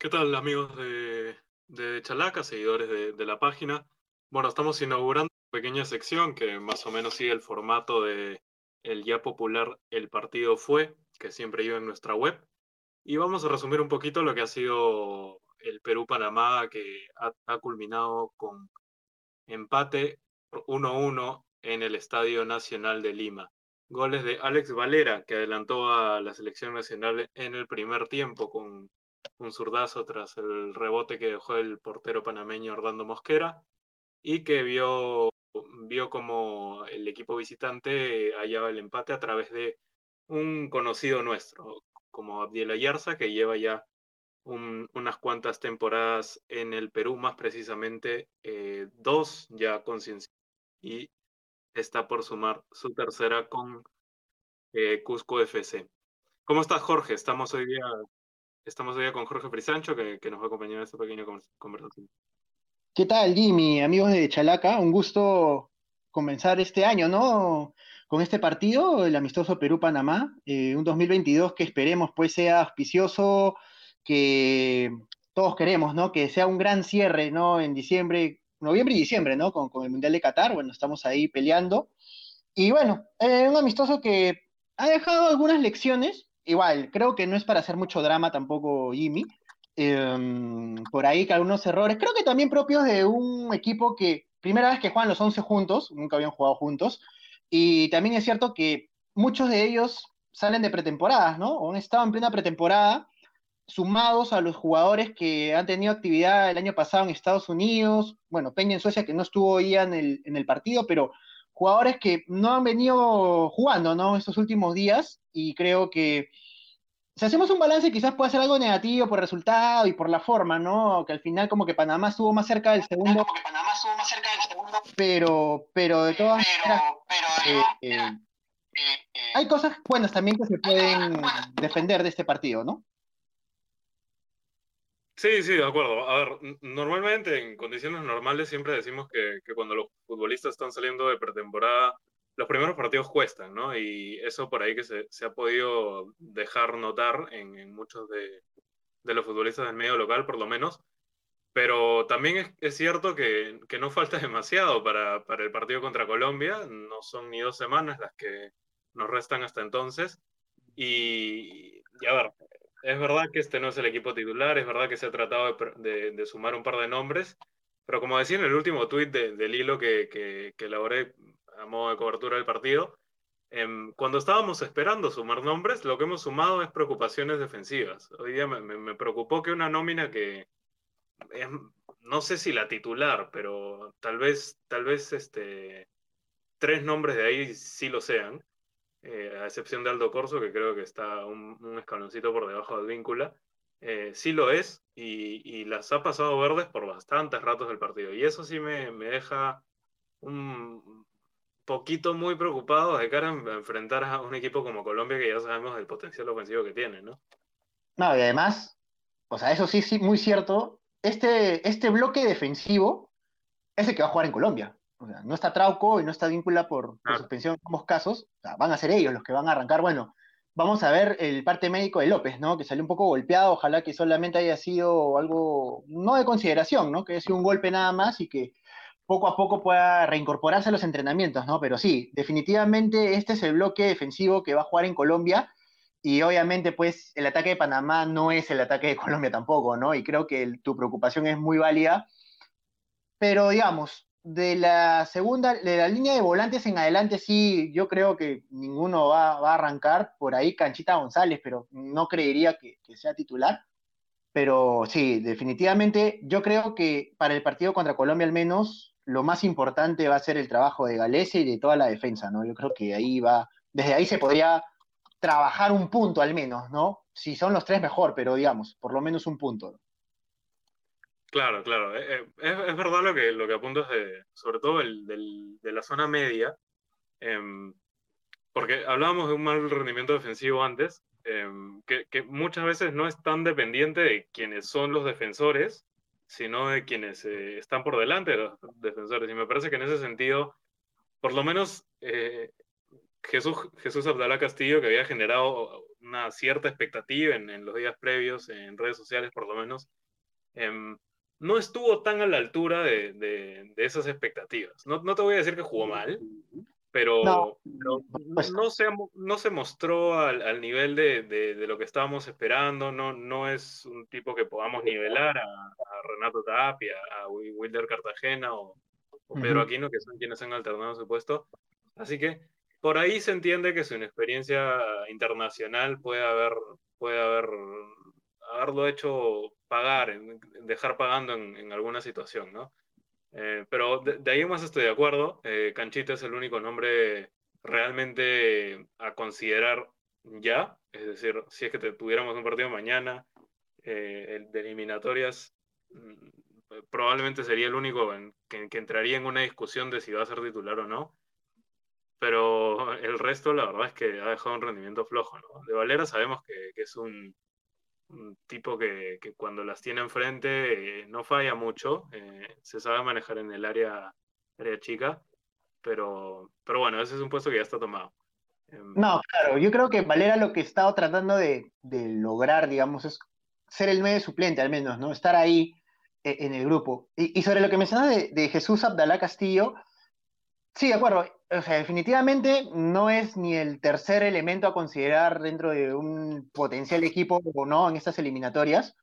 ¿Qué tal amigos de, Chalaca, seguidores de, de, la página? Bueno, estamos inaugurando una pequeña sección que más o menos sigue el formato de el ya popular El Partido Fue, que siempre iba en nuestra web. Y vamos a resumir un poquito lo que ha sido el Perú-Panamá, que ha, ha culminado con empate 1-1 en el Estadio Nacional de Lima. Goles de Alex Valera, que adelantó a la selección nacional en el primer tiempo con un zurdazo tras el rebote que dejó el portero panameño Orlando Mosquera y que vio, vio como el equipo visitante hallaba el empate a través de un conocido nuestro, como Abdiel Ayarza, que lleva ya un, unas cuantas temporadas en el Perú, más precisamente eh, dos ya con y está por sumar su tercera con eh, Cusco FC. ¿Cómo estás, Jorge? Estamos hoy día Estamos hoy con Jorge Frisancho, que, que, nos va a acompañar en esta pequeña conversación. ¿Qué tal, Jimmy? Amigos de Chalaca, un gusto comenzar este año, ¿no? Con este partido, el amistoso Perú-Panamá, eh, un 2022 que esperemos pues sea auspicioso, que todos queremos, ¿no? Que sea un gran cierre, ¿no? En diciembre, noviembre y diciembre, ¿no? Con, con el Mundial de Qatar, bueno, estamos ahí peleando. Y bueno, eh, un amistoso que ha dejado algunas lecciones, igual, creo que no es para hacer mucho drama tampoco Jimmy. Eh, por ahí que algunos errores, creo que también propios de un equipo que primera vez que juegan los 11 juntos, nunca habían jugado juntos, y también es cierto que muchos de ellos salen de pretemporadas, ¿no? O han estado en plena pretemporada, sumados a los jugadores que han tenido actividad el año pasado en Estados Unidos, bueno, Peña en Suecia que no estuvo ya en el, en el partido, pero jugadores que no han venido jugando, ¿no? Estos últimos días, y creo que si hacemos un balance quizás puede ser algo negativo por resultado y por la forma, ¿no? Que al final como que Panamá estuvo más cerca del segundo. Como que Panamá estuvo más cerca del segundo. Pero, pero de todas maneras, eh, eh, eh, hay cosas buenas también que se pueden defender de este partido, ¿no? Sí, sí, de acuerdo. A ver, normalmente en condiciones normales siempre decimos que, que cuando los futbolistas están saliendo de pretemporada los primeros partidos cuestan, ¿no? Y eso por ahí que se, se ha podido dejar notar en, en muchos de, de, los futbolistas del medio local, por lo menos. Pero también es, es cierto que, que, no falta demasiado para, para, el partido contra Colombia. No son ni dos semanas las que nos restan hasta entonces. Y, y a ver, es verdad que este no es el equipo titular, es verdad que se ha tratado de, sumar un par de nombres, pero como decía en el último tuit de, del hilo que, que, que elaboré a modo de cobertura del partido. Eh, cuando estábamos esperando sumar nombres, lo que hemos sumado es preocupaciones defensivas. Hoy día me, preocupó que una nómina que no sé si la titular, pero tal vez, tal vez este, tres nombres de ahí sí lo sean, eh, a excepción de Aldo Corso, que creo que está un, escaloncito por debajo del víncula. Eh, sí lo es y, las ha pasado verdes por bastantes ratos del partido. Y eso sí me, deja un, poquito muy preocupados de cara a enfrentar a un equipo como Colombia que ya sabemos el potencial ofensivo que tiene, ¿no? No, y además, o sea, eso sí, sí, muy cierto, este, este bloque defensivo es el que va a jugar en Colombia. O sea, no está Trauco y no está Víncula por, por suspensión en ambos casos, o sea, van a ser ellos los que van a arrancar. Bueno, vamos a ver el parte médico de López, ¿no? Que salió un poco golpeado, ojalá que solamente haya sido algo, no de consideración, ¿no? Que haya sido un golpe nada más y que poco a poco pueda reincorporarse a los entrenamientos, ¿no? Pero sí, definitivamente este es el bloque defensivo que va a jugar en Colombia y obviamente pues el ataque de Panamá no es el ataque de Colombia tampoco, ¿no? Y creo que el, tu preocupación es muy válida, pero digamos, de la segunda, de la línea de volantes en adelante sí, yo creo que ninguno va, va a arrancar, por ahí Canchita González, pero no creería que, que sea titular. Pero sí, definitivamente yo creo que para el partido contra Colombia al menos lo más importante va a ser el trabajo de Galese y de toda la defensa, ¿no? Yo creo que ahí va, desde ahí se podría trabajar un punto al menos, ¿no? Si son los tres, mejor, pero digamos, por lo menos un punto. Claro, claro. Eh, eh, es, verdad lo que, lo que apuntas de, sobre todo el, de la zona media, eh, porque hablábamos de un mal rendimiento defensivo antes, em, que, muchas veces no es tan dependiente de quienes son los defensores, sino de quienes eh, están por delante de los defensores. Y me parece que en ese sentido, por lo menos Jesús, Jesús Abdalá Castillo, que había generado una cierta expectativa en, los días previos, en redes sociales por lo menos, em, no estuvo tan a la altura de, esas expectativas. No, no, te voy a decir que jugó mal, pero no, no, se, no se mostró al, nivel de, lo que estábamos esperando, no, no es un tipo que podamos nivelar a, Renato Tapia, a Wilder Cartagena o, Pedro Aquino, que son quienes han alternado su puesto. Así que por ahí se entiende que su experiencia internacional puede haber, puede haber haberlo hecho pagar, dejar pagando en, alguna situación, ¿no? Eh, pero de, ahí más estoy de acuerdo. Eh, Canchita es el único nombre realmente a considerar ya. Es decir, si es que tuviéramos un partido mañana eh, de eliminatorias, mm, probablemente sería el único que, entraría en una discusión de si va a ser titular o no. Pero el resto, la verdad es que ha dejado un rendimiento flojo. ¿no? De Valera sabemos que, es un, tipo que, cuando las tiene enfrente eh, no falla mucho, eh, se sabe manejar en el área, área chica, pero, pero bueno, ese es un puesto que ya está tomado. Em, no, claro, yo creo que Valera lo que estaba tratando de, lograr, digamos, es ser el medio suplente al menos, ¿no? Estar ahí eh, en el grupo. Y, sobre lo que mencionas de, de Jesús Abdalá Castillo, sí, de acuerdo, o sea, definitivamente no es ni el tercer elemento a considerar dentro de un potencial equipo o no en estas eliminatorias.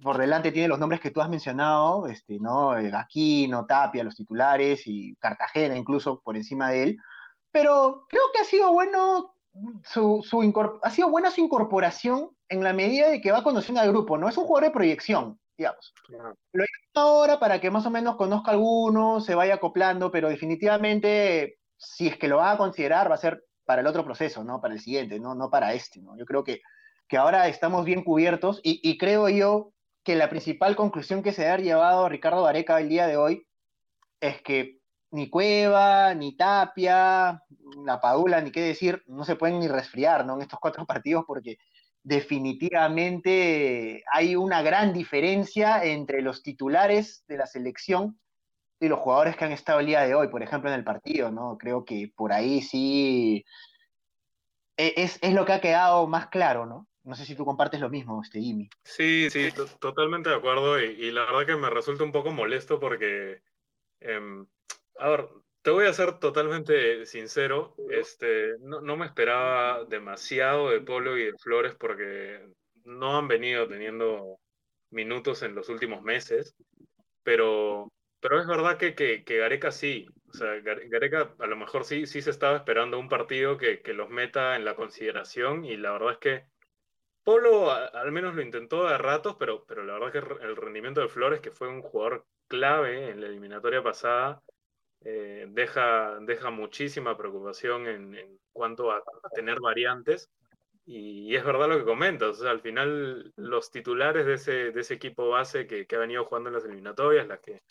Por delante tiene los nombres que tú has mencionado, este, ¿no? Eh, Aquino, Tapia, los titulares y Cartagena incluso por encima de él. Pero creo que ha sido bueno su, su ha sido buena su incorporación en la medida de que va conociendo al grupo, ¿no? Es un jugador de proyección, digamos. Lo he ahora para que más o menos conozca a algunos, se vaya acoplando, pero definitivamente si es que lo va a considerar, va a ser para el otro proceso, ¿no? Para el siguiente, no, no para este, ¿no? Yo creo que, que ahora estamos bien cubiertos y, creo yo que la principal conclusión que se ha llevado Ricardo Vareca el día de hoy es que ni Cueva, ni Tapia, la Padula, ni qué decir, no se pueden ni resfriar, ¿no? En estos cuatro partidos porque definitivamente hay una gran diferencia entre los titulares de la selección y los jugadores que han estado el día de hoy, por ejemplo, en el partido, ¿no? Creo que por ahí sí e, es, lo que ha quedado más claro, ¿no? No sé si tú compartes lo mismo, este Jimmy. Sí, sí, totalmente de acuerdo. Y, la verdad que me resulta un poco molesto porque, em, a ver, te voy a ser totalmente sincero. Este, no, no, me esperaba demasiado de Polo y de Flores porque no han venido teniendo minutos en los últimos meses. Pero pero es verdad que, que, Gareca sí, o sea, Gareca a lo mejor sí, sí se estaba esperando un partido que, que los meta en la consideración y la verdad es que Polo al menos lo intentó de ratos, pero, pero la verdad que el rendimiento de Flores, que fue un jugador clave en la eliminatoria pasada, eh, deja, deja muchísima preocupación en, en cuanto a, tener variantes. Y, es verdad lo que comentas, o sea, al final los titulares de ese, de ese equipo base que, que ha venido jugando en las eliminatorias, las que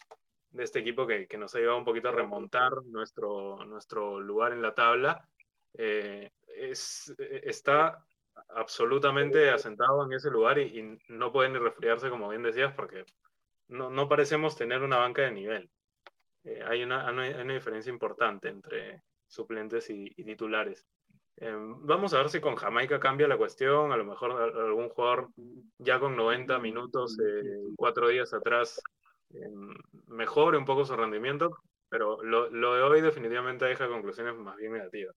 de este equipo que, que, nos ha llevado un poquito a remontar nuestro, nuestro lugar en la tabla, eh, es, está absolutamente asentado en ese lugar y, no puede ni resfriarse, como bien decías, porque no, no parecemos tener una banca de nivel. Eh, hay, una, hay, una, diferencia importante entre suplentes y, titulares. Eh, vamos a ver si con Jamaica cambia la cuestión. A lo mejor algún jugador ya con 90 minutos, cuatro días atrás, mejore un poco su rendimiento, pero lo, lo, de hoy definitivamente deja conclusiones más bien negativas.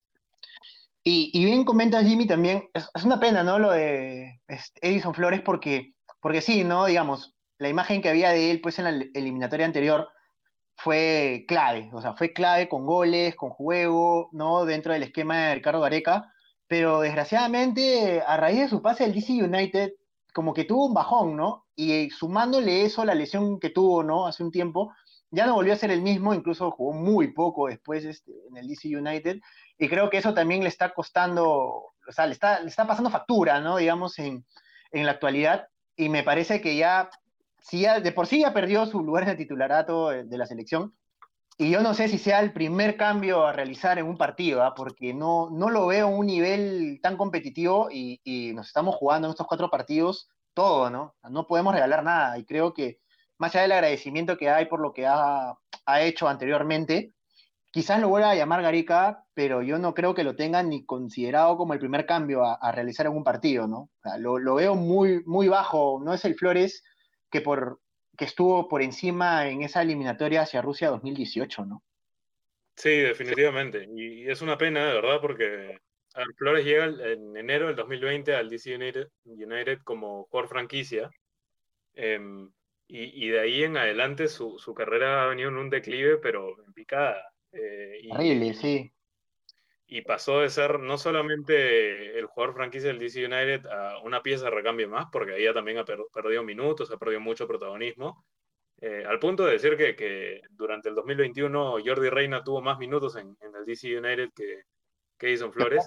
Y, y bien comenta Jimmy también, es, una pena, ¿no? Lo de Edison Flores porque, porque sí, ¿no? Digamos, la imagen que había de él pues en la eliminatoria anterior fue clave, o sea, fue clave con goles, con juego, ¿no? Dentro del esquema de Ricardo Gareca, pero desgraciadamente a raíz de su pase al DC United, como que tuvo un bajón, ¿no? Y sumándole eso a la lesión que tuvo, ¿no? Hace un tiempo, ya no volvió a ser el mismo, incluso jugó muy poco después este, en el DC United, y creo que eso también le está costando, o sea, le está, le está pasando factura, ¿no? Digamos, en, en la actualidad, y me parece que ya, si ya, de por sí ya perdió su lugar en el titularato de la selección, y yo no sé si sea el primer cambio a realizar en un partido, ¿ah? porque no, no lo veo a un nivel tan competitivo y, y, nos estamos jugando en estos cuatro partidos todo, ¿no? No podemos regalar nada y creo que más allá del agradecimiento que hay por lo que ha, ha hecho anteriormente, quizás lo vuelva a llamar Garica pero yo no creo que lo tengan ni considerado como el primer cambio a, realizar en partido, ¿no? lo, veo muy, muy bajo, no es el Flores que, por, que estuvo por encima en esa eliminatoria hacia Rusia 2018, ¿no? Sí, definitivamente. Y, es una pena, de verdad, porque Flores llega en enero del 2020 al DC United, como jugador franquicia. Em, y, de ahí en adelante su, carrera ha venido en un declive, pero en picada. Eh, y, sí. Y pasó de ser no solamente el jugador franquicia del DC United a una pieza de recambio más, porque ahí ya también ha perdido minutos, ha perdido mucho protagonismo, eh, al punto de decir que, durante el 2021 Jordi Reina tuvo más minutos en, el DC United que, que Jason Flores,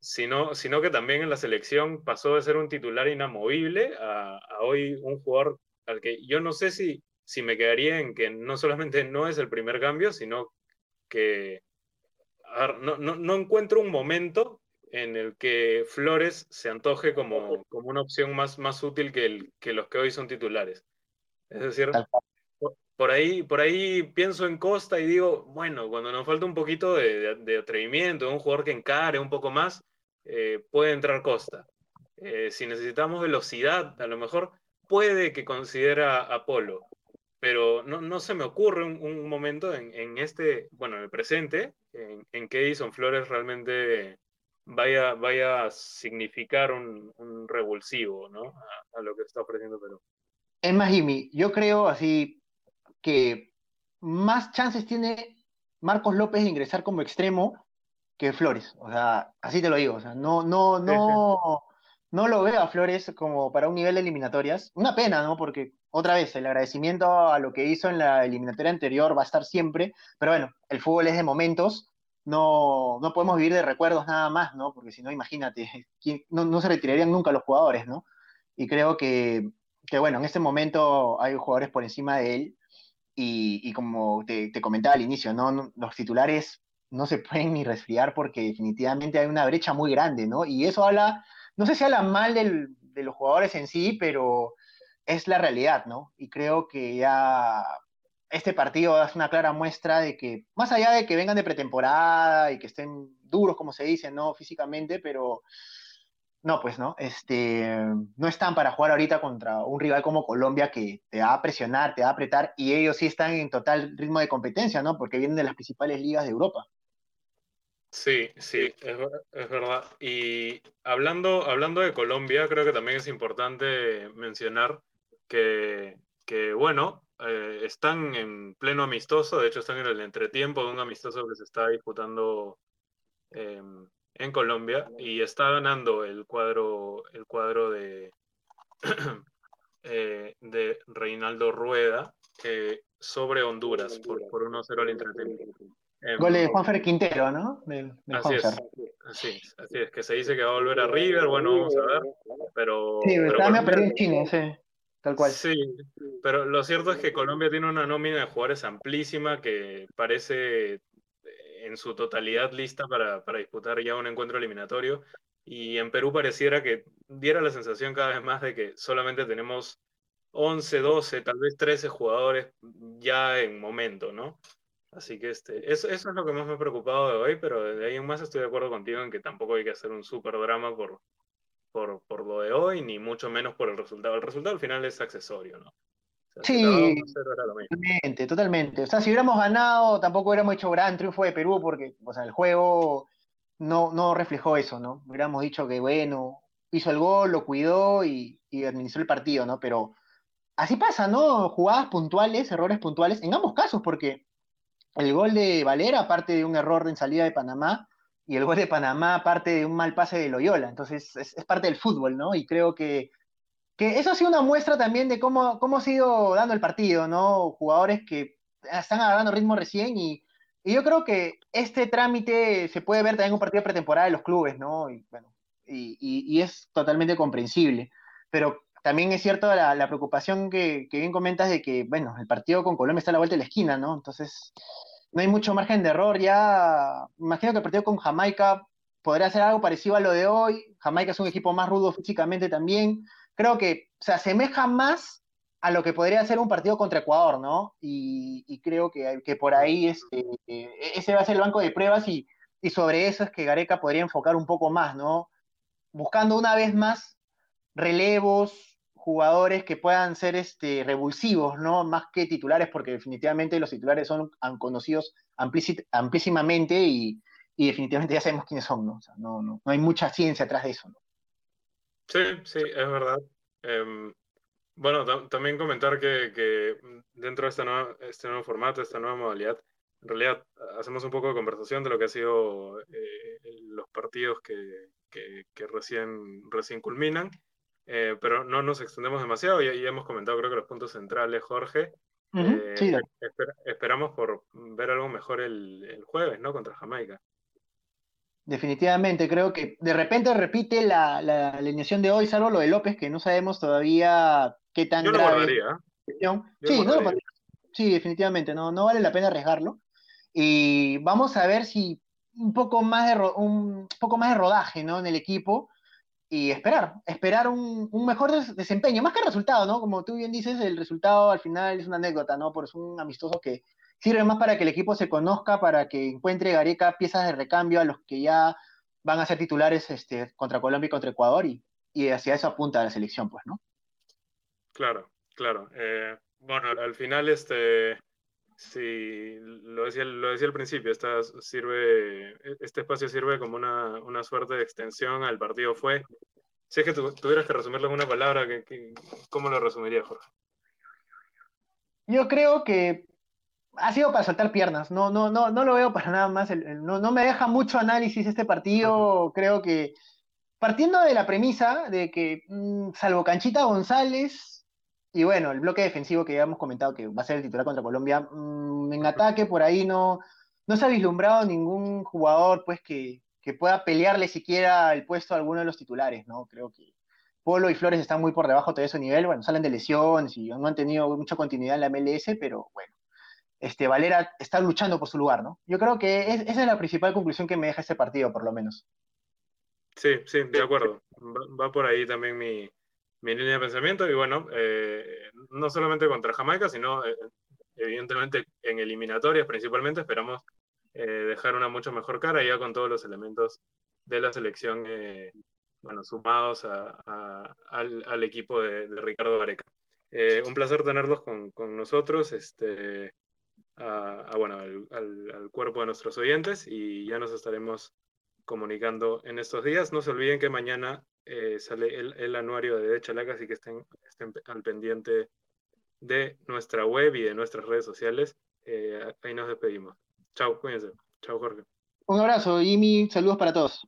sino, sino, que también en la selección pasó de ser un titular inamovible a, hoy un jugador al que yo no sé si, si me quedaría en que no solamente no es el primer cambio, sino que no, no, no, encuentro un momento en el que Flores se antoje como, como una opción más, más útil que, el, que los que hoy son titulares. Es decir, por ahí, por ahí pienso en Costa y digo, bueno, cuando nos falta un poquito de, atrevimiento, un jugador que encare un poco más, eh, puede entrar Costa. Eh, si necesitamos velocidad, a lo mejor puede que considera Apolo, pero no, no se me ocurre un, momento en, en, este, bueno, en el presente, en, en que Edison Flores realmente vaya, vaya a significar un, un revulsivo ¿no? a, a, lo que está ofreciendo Perú. Es más, Jimmy, yo creo así que más chances tiene Marcos López de ingresar como extremo que Flores. O sea, así te lo digo. O sea, no, no, no, no lo veo a Flores como para un nivel de eliminatorias. Una pena, ¿no? Porque otra vez, el agradecimiento a lo que hizo en la eliminatoria anterior va a estar siempre. Pero bueno, el fútbol es de momentos. No, no podemos vivir de recuerdos nada más, ¿no? Porque si no, imagínate, no, no se retirarían nunca los jugadores, ¿no? Y creo que que bueno, en este momento hay jugadores por encima de él y, como te, comentaba al inicio, ¿no? los titulares no se pueden ni resfriar porque definitivamente hay una brecha muy grande, ¿no? Y eso habla, no sé si habla mal de los jugadores en sí, pero es la realidad, ¿no? Y creo que ya este partido es una clara muestra de que, más allá de que vengan de pretemporada y que estén duros, como se dice, ¿no? Físicamente, pero no, pues no, este, no están para jugar ahorita contra un rival como Colombia que te va a presionar, te va a apretar, y ellos sí están en total ritmo de competencia, ¿no? Porque vienen de las principales ligas de Europa. Sí, sí, es, verdad. Y hablando, hablando de Colombia, creo que también es importante mencionar que, bueno, eh, están en pleno amistoso, de hecho están en el entretiempo de un amistoso que se está disputando em, en Colombia y está ganando el cuadro, el cuadro de, eh, de Reinaldo Rueda eh, sobre Honduras por, por 1-0 al entretenimiento. Em, Gol de Juanfer Quintero, ¿no? así, es, así, así, es, que se dice que va a volver a River, bueno, vamos a ver, pero... Sí, pero me perdido en Chile, sí, tal cual. Sí, pero lo cierto es que Colombia tiene una nómina de jugadores amplísima que parece en su totalidad lista para, para, disputar ya un encuentro eliminatorio. Y en Perú pareciera que diera la sensación cada vez más de que solamente tenemos 11, 12, tal vez 13 jugadores ya en momento, ¿no? Así que este, eso, es lo que más me ha preocupado de hoy, pero de ahí en más estoy de acuerdo contigo en que tampoco hay que hacer un súper drama por, por, por lo de hoy, ni mucho menos por el resultado. El resultado al final es accesorio, ¿no? Sí, totalmente, totalmente. O sea, si hubiéramos ganado, tampoco hubiéramos hecho gran triunfo de Perú porque, o sea, el juego no, no reflejó eso, ¿no? Hubiéramos dicho que, bueno, hizo el gol, lo cuidó y, administró el partido, ¿no? Pero así pasa, ¿no? Jugadas puntuales, errores puntuales, en ambos casos, porque el gol de Valera, aparte de un error en salida de Panamá, y el gol de Panamá, aparte de un mal pase de Loyola. Entonces, es parte del fútbol, ¿no? Y creo que que eso ha sido una muestra también de cómo, cómo ha sido dando el partido, ¿no? Jugadores que están agarrando ritmo recién y, yo creo que este trámite se puede ver también en un partido pretemporada de los clubes, ¿no? Y, bueno, y, es totalmente comprensible. Pero también es cierto la, preocupación que, bien comentas de que, bueno, el partido con Colombia está a la vuelta de la esquina, ¿no? Entonces, no hay mucho margen de error. Ya, imagino que el partido con Jamaica podría ser algo parecido a lo de hoy. Jamaica es un equipo más rudo físicamente también creo que se asemeja más a lo que podría ser un partido contra Ecuador, ¿no? Y, creo que, por ahí este, ese va a ser el banco de pruebas y, y sobre eso es que Gareca podría enfocar un poco más, ¿no? Buscando una vez más relevos, jugadores que puedan ser este, revulsivos, ¿no? Más que titulares, porque definitivamente los titulares son conocidos amplísimamente y, definitivamente ya sabemos quiénes son, ¿no? O sea, no, no, no, hay mucha ciencia atrás de eso, ¿no? Sí, sí, es verdad. Em, bueno, también comentar que, dentro de este nuevo, este nuevo formato, esta nueva modalidad, en realidad hacemos un poco de conversación de lo que han sido eh, los partidos que, que, recién, recién culminan, eh, pero no nos extendemos demasiado y, hemos comentado creo que los puntos centrales, Jorge. Eh, esperamos por ver algo mejor el, el, jueves, ¿no? Contra Jamaica. Definitivamente, creo que de repente repite la, la, alineación de hoy, salvo lo de López, que no sabemos todavía qué tan Yo grave. Lo sí, no lo sí, definitivamente, no, no vale la pena arriesgarlo. Y vamos a ver si un poco más de, un poco más de rodaje ¿no? en el equipo y esperar, esperar un, mejor desempeño, más que el resultado, ¿no? Como tú bien dices, el resultado al final es una anécdota, ¿no? Por es un amistoso que sirve más para que el equipo se conozca, para que encuentre Gareca piezas de recambio a los que ya van a ser titulares este, contra Colombia y contra Ecuador y, y hacia eso apunta la selección, pues, ¿no? Claro, claro. Eh, bueno, al final este Sí, lo decía, lo decía al principio, esta sirve, e, este espacio sirve como una, una suerte de extensión al partido fue. Si es que tuvieras que resumirlo en una palabra, ¿cómo lo resumiría, Jorge? Yo creo que ha sido para saltar piernas, no, no, no, no lo veo para nada más, no, no, me deja mucho análisis este partido, creo que partiendo de la premisa de que, mm, salvo Canchita González, y bueno, el bloque defensivo que ya hemos comentado que va a ser el titular contra Colombia, mm, en ataque por ahí no, no se ha vislumbrado ningún jugador pues que, pueda pelearle siquiera el puesto a alguno de los titulares, ¿no? Creo que Polo y Flores están muy por debajo de ese nivel, bueno, salen de lesiones y no han tenido mucha continuidad en la MLS, pero bueno, este, Valera está luchando por su lugar, ¿no? Yo creo que esa es la principal conclusión que me deja este partido, por lo menos. Sí, sí, de acuerdo. va por ahí también mi, mi línea de pensamiento. Y bueno, eh, no solamente contra Jamaica, sino eh, evidentemente en eliminatorias principalmente esperamos eh, dejar una mucho mejor cara ya con todos los elementos de la selección, bueno, sumados al, equipo de, Ricardo Vareca. un placer tenerlos con, con nosotros, este, a, bueno, al, al, cuerpo de nuestros oyentes y ya nos estaremos comunicando en estos días. No se olviden que mañana eh, sale el, anuario de Chalaca, así que estén, estén, al pendiente de nuestra web y de nuestras redes sociales. Eh, ahí nos despedimos. Chao, cuídense. Chao, Jorge. Un abrazo y mi saludos para todos.